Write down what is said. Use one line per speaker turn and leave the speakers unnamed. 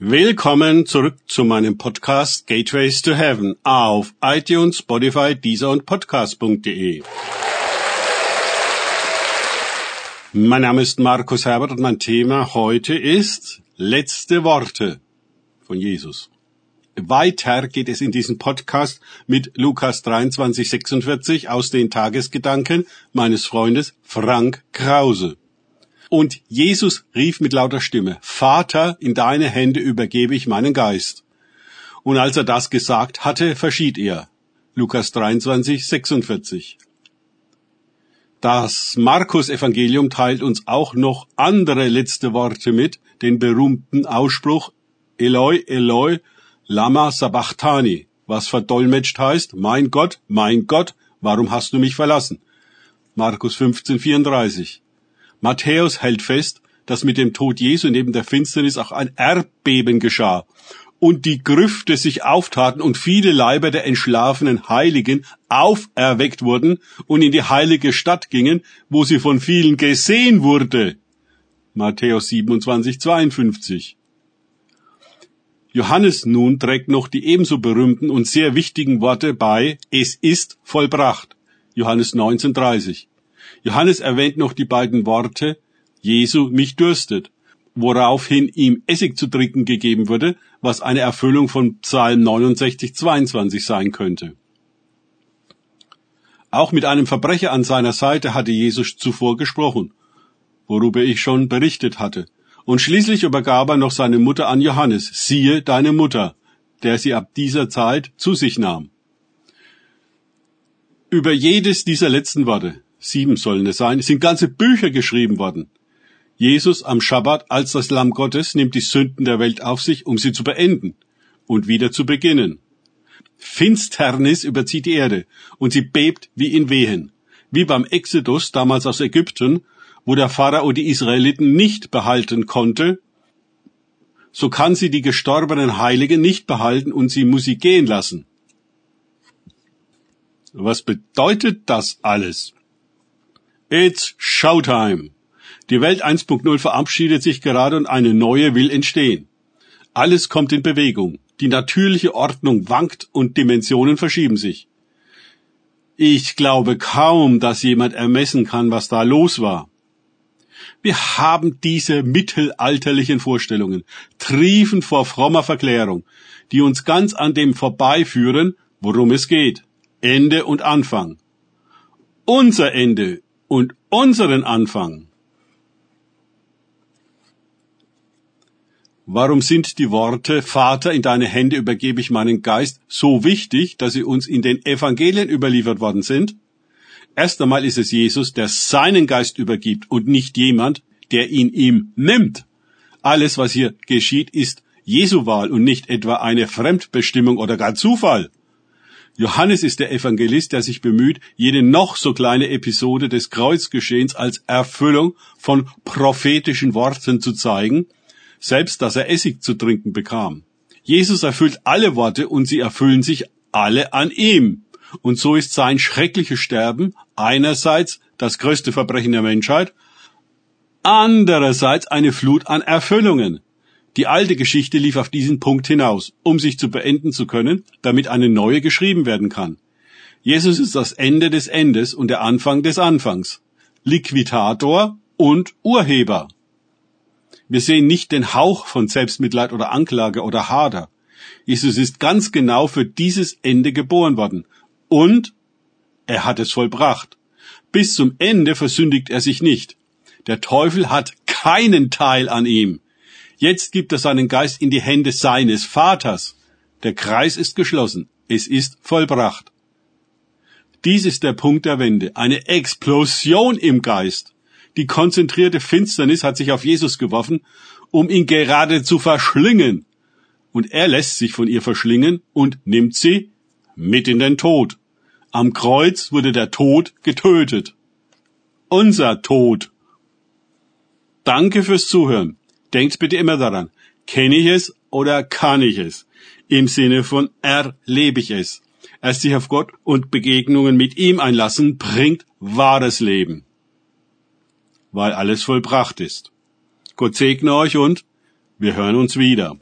Willkommen zurück zu meinem Podcast Gateways to Heaven auf iTunes, Spotify, Deezer und Podcast.de. Mein Name ist Markus Herbert und mein Thema heute ist letzte Worte von Jesus. Weiter geht es in diesem Podcast mit Lukas 23, 46 aus den Tagesgedanken meines Freundes Frank Krause. Und Jesus rief mit lauter Stimme, Vater, in deine Hände übergebe ich meinen Geist. Und als er das gesagt hatte, verschied er. Lukas 23, 46. Das Markus-Evangelium teilt uns auch noch andere letzte Worte mit, den berühmten Ausspruch Eloi, Eloi, Lama Sabachthani, was verdolmetscht heißt, mein Gott, mein Gott, warum hast du mich verlassen? Markus 15, 34. Matthäus hält fest, dass mit dem Tod Jesu neben der Finsternis auch ein Erdbeben geschah und die Grüfte sich auftaten und viele Leiber der entschlafenen Heiligen auferweckt wurden und in die heilige Stadt gingen, wo sie von vielen gesehen wurde. Matthäus 27, 52. Johannes nun trägt noch die ebenso berühmten und sehr wichtigen Worte bei, es ist vollbracht. Johannes 19,30. Johannes erwähnt noch die beiden Worte, Jesu mich dürstet, woraufhin ihm Essig zu trinken gegeben wurde, was eine Erfüllung von Psalm 69, 22 sein könnte. Auch mit einem Verbrecher an seiner Seite hatte Jesus zuvor gesprochen, worüber ich schon berichtet hatte. Und schließlich übergab er noch seine Mutter an Johannes, siehe deine Mutter, der sie ab dieser Zeit zu sich nahm. Über jedes dieser letzten Worte sieben sollen es sein, sind ganze Bücher geschrieben worden. Jesus am Schabbat als das Lamm Gottes nimmt die Sünden der Welt auf sich, um sie zu beenden und wieder zu beginnen. Finsternis überzieht die Erde und sie bebt wie in Wehen, wie beim Exodus damals aus Ägypten, wo der Pharao die Israeliten nicht behalten konnte, so kann sie die gestorbenen Heiligen nicht behalten und sie muss sie gehen lassen. Was bedeutet das alles? It's Showtime. Die Welt 1.0 verabschiedet sich gerade und eine neue will entstehen. Alles kommt in Bewegung. Die natürliche Ordnung wankt und Dimensionen verschieben sich. Ich glaube kaum, dass jemand ermessen kann, was da los war. Wir haben diese mittelalterlichen Vorstellungen, triefen vor frommer Verklärung, die uns ganz an dem vorbeiführen, worum es geht. Ende und Anfang. Unser Ende und unseren Anfang. Warum sind die Worte Vater, in deine Hände übergebe ich meinen Geist so wichtig, dass sie uns in den Evangelien überliefert worden sind? Erst einmal ist es Jesus, der seinen Geist übergibt und nicht jemand, der ihn ihm nimmt. Alles, was hier geschieht, ist Jesu Wahl und nicht etwa eine Fremdbestimmung oder gar Zufall. Johannes ist der Evangelist, der sich bemüht, jede noch so kleine Episode des Kreuzgeschehens als Erfüllung von prophetischen Worten zu zeigen, selbst dass er Essig zu trinken bekam. Jesus erfüllt alle Worte und sie erfüllen sich alle an ihm. Und so ist sein schreckliches Sterben einerseits das größte Verbrechen der Menschheit, andererseits eine Flut an Erfüllungen. Die alte Geschichte lief auf diesen Punkt hinaus, um sich zu beenden zu können, damit eine neue geschrieben werden kann. Jesus ist das Ende des Endes und der Anfang des Anfangs, Liquidator und Urheber. Wir sehen nicht den Hauch von Selbstmitleid oder Anklage oder Hader. Jesus ist ganz genau für dieses Ende geboren worden. Und er hat es vollbracht. Bis zum Ende versündigt er sich nicht. Der Teufel hat keinen Teil an ihm. Jetzt gibt er seinen Geist in die Hände seines Vaters. Der Kreis ist geschlossen. Es ist vollbracht. Dies ist der Punkt der Wende. Eine Explosion im Geist. Die konzentrierte Finsternis hat sich auf Jesus geworfen, um ihn gerade zu verschlingen. Und er lässt sich von ihr verschlingen und nimmt sie mit in den Tod. Am Kreuz wurde der Tod getötet. Unser Tod. Danke fürs Zuhören. Denkt bitte immer daran, kenne ich es oder kann ich es? Im Sinne von erlebe ich es. Erst sich auf Gott und Begegnungen mit ihm einlassen, bringt wahres Leben. Weil alles vollbracht ist. Gott segne euch und Wir hören uns wieder.